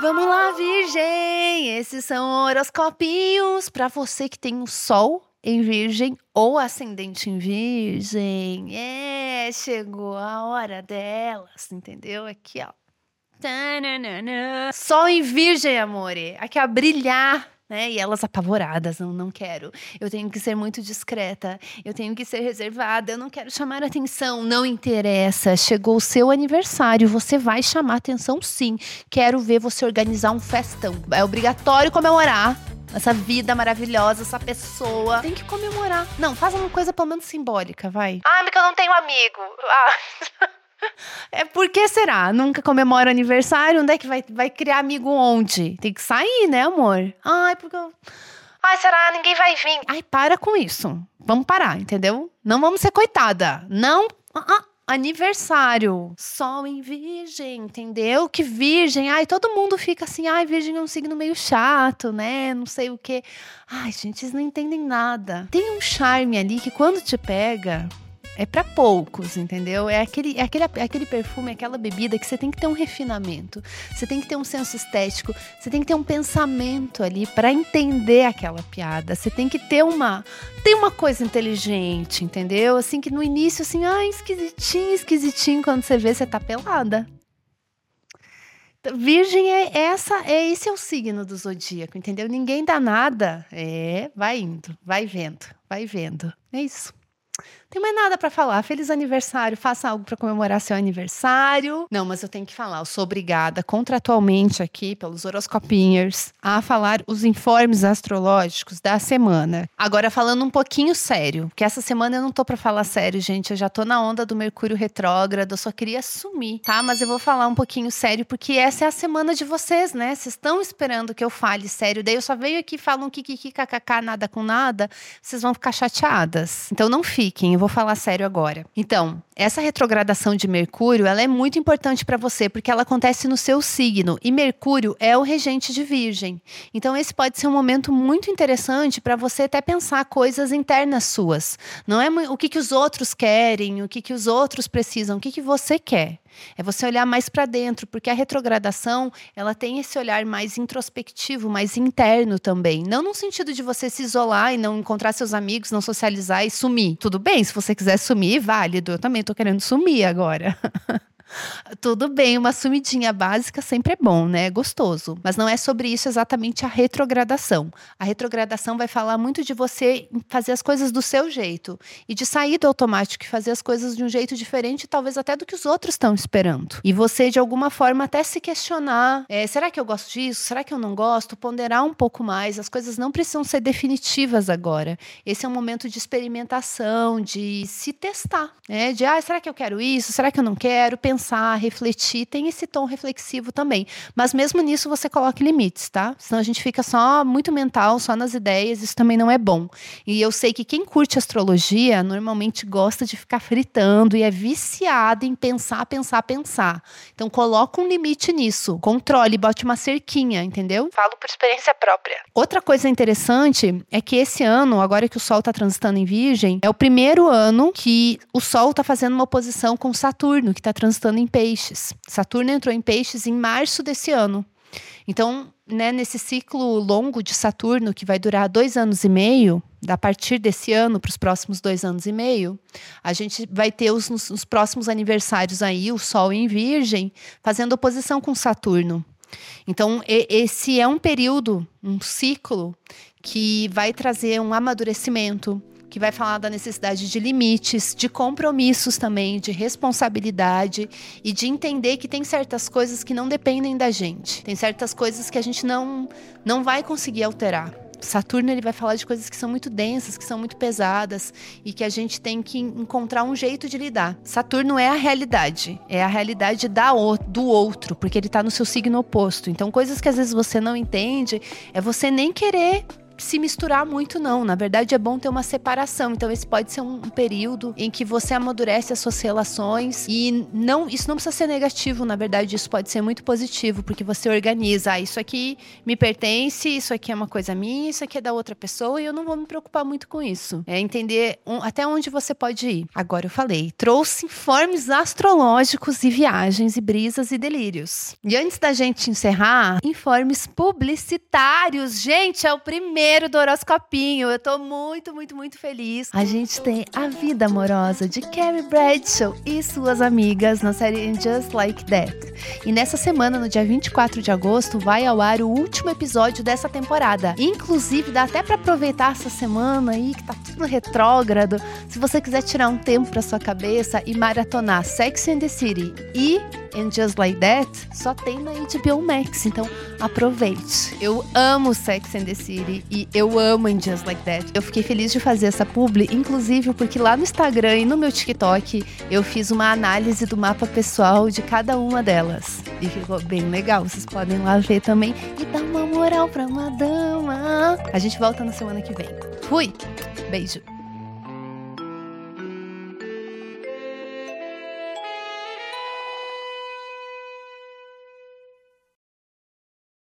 Vamos lá, Virgem! Esses são horoscopinhos para você que tem o Sol em Virgem ou ascendente em Virgem. É, chegou a hora delas, entendeu? Aqui, ó. Sol em Virgem, amore. Aqui, ó, brilhar. Né? E elas apavoradas, não, não quero. Eu tenho que ser muito discreta, eu tenho que ser reservada, eu não quero chamar atenção. Não interessa. Chegou o seu aniversário, você vai chamar atenção sim. Quero ver você organizar um festão. É obrigatório comemorar essa vida maravilhosa, essa pessoa. Tem que comemorar. Não, faz uma coisa pelo menos simbólica, vai. Ah, porque eu não tenho amigo. Ah. É por que será? Nunca comemora aniversário? Onde é que vai, vai criar amigo onde? Tem que sair, né, amor? Ai, porque eu... Ai, será? Ninguém vai vir. Ai, para com isso. Vamos parar, entendeu? Não vamos ser coitada. Não. Ah, ah. Aniversário, sol em virgem, entendeu? Que virgem, ai, todo mundo fica assim, ai, virgem é um signo meio chato, né? Não sei o quê. Ai, gente, eles não entendem nada. Tem um charme ali que quando te pega, é para poucos, entendeu? É aquele, é aquele, é aquele perfume, aquela bebida que você tem que ter um refinamento, você tem que ter um senso estético, você tem que ter um pensamento ali para entender aquela piada. Você tem que ter uma, tem uma coisa inteligente, entendeu? Assim que no início assim, ai, esquisitinho, esquisitinho quando você vê você tá pelada. Virgem é essa, é esse é o signo do zodíaco, entendeu? Ninguém dá nada, é, vai indo, vai vendo, vai vendo. É isso. Tem mais nada para falar. Feliz aniversário. Faça algo para comemorar seu aniversário. Não, mas eu tenho que falar. Eu sou obrigada contratualmente aqui pelos horoscopinhers a falar os informes astrológicos da semana. Agora falando um pouquinho sério, que essa semana eu não tô para falar sério, gente. Eu já tô na onda do Mercúrio retrógrado. Eu só queria sumir, tá? Mas eu vou falar um pouquinho sério porque essa é a semana de vocês, né? Vocês estão esperando que eu fale sério. Daí eu só venho aqui falam kikiki kkk nada com nada. Vocês vão ficar chateadas. Então não fiquem. Eu vou falar sério agora. Então, essa retrogradação de Mercúrio, ela é muito importante para você porque ela acontece no seu signo e Mercúrio é o regente de Virgem. Então esse pode ser um momento muito interessante para você até pensar coisas internas suas. Não é o que, que os outros querem, o que, que os outros precisam, o que, que você quer. É você olhar mais para dentro, porque a retrogradação, ela tem esse olhar mais introspectivo, mais interno também. Não no sentido de você se isolar e não encontrar seus amigos, não socializar e sumir. Tudo bem, se você quiser sumir, válido. Eu também tô querendo sumir agora. Tudo bem, uma sumidinha básica sempre é bom, né? É gostoso. Mas não é sobre isso exatamente a retrogradação. A retrogradação vai falar muito de você fazer as coisas do seu jeito e de sair do automático e fazer as coisas de um jeito diferente, talvez até do que os outros estão esperando. E você, de alguma forma, até se questionar: é, será que eu gosto disso? Será que eu não gosto? Ponderar um pouco mais. As coisas não precisam ser definitivas agora. Esse é um momento de experimentação, de se testar, né? De, ah, será que eu quero isso? Será que eu não quero? Pensar pensar, refletir, tem esse tom reflexivo também. Mas mesmo nisso você coloque limites, tá? Senão a gente fica só muito mental, só nas ideias, isso também não é bom. E eu sei que quem curte astrologia normalmente gosta de ficar fritando e é viciado em pensar, pensar, pensar. Então coloca um limite nisso. Controle, bote uma cerquinha, entendeu? Falo por experiência própria. Outra coisa interessante é que esse ano, agora que o Sol está transitando em Virgem, é o primeiro ano que o Sol está fazendo uma oposição com Saturno, que está transitando em peixes. Saturno entrou em peixes em março desse ano. Então, né, nesse ciclo longo de Saturno, que vai durar dois anos e meio, a partir desse ano para os próximos dois anos e meio, a gente vai ter os, nos, próximos aniversários aí, o Sol em Virgem, fazendo oposição com Saturno. Então, e, esse é um período, um ciclo, que vai trazer um amadurecimento, que vai falar da necessidade de limites, de compromissos também, de responsabilidade e de entender que tem certas coisas que não dependem da gente. Tem certas coisas que a gente não não vai conseguir alterar. Saturno ele vai falar de coisas que são muito densas, que são muito pesadas e que a gente tem que encontrar um jeito de lidar. Saturno é a realidade, é a realidade da, do outro, porque ele está no seu signo oposto. Então, coisas que às vezes você não entende, é você nem querer se misturar muito, não. Na verdade, é bom ter uma separação. Então, esse pode ser um, período em que você amadurece as suas relações e não, isso não precisa ser negativo. Na verdade, isso pode ser muito positivo, porque você organiza. Ah, isso aqui me pertence, isso aqui é uma coisa minha, isso aqui é da outra pessoa e eu não vou me preocupar muito com isso. É entender um, até onde você pode ir. Agora eu falei, trouxe informes astrológicos e viagens e brisas e delírios. E antes da gente encerrar, informes publicitários. Gente, é o primeiro do horoscopinho. Eu tô muito, muito, muito feliz. A gente tem A Vida Amorosa de Carrie Bradshaw e suas amigas na série Just Like That. E nessa semana, no dia 24 de agosto, vai ao ar o último episódio dessa temporada. Inclusive, dá até para aproveitar essa semana aí que tá tudo retrógrado. Se você quiser tirar um tempo para sua cabeça e maratonar Sex and the City e And Just Like That, só tem na HBO Max, então aproveite. Eu amo Sex and the City e eu amo And Just Like That. Eu fiquei feliz de fazer essa publi, inclusive porque lá no Instagram e no meu TikTok eu fiz uma análise do mapa pessoal de cada uma delas. E ficou bem legal, vocês podem lá ver também e dar uma moral pra uma dama. A gente volta na semana que vem. Fui! Beijo!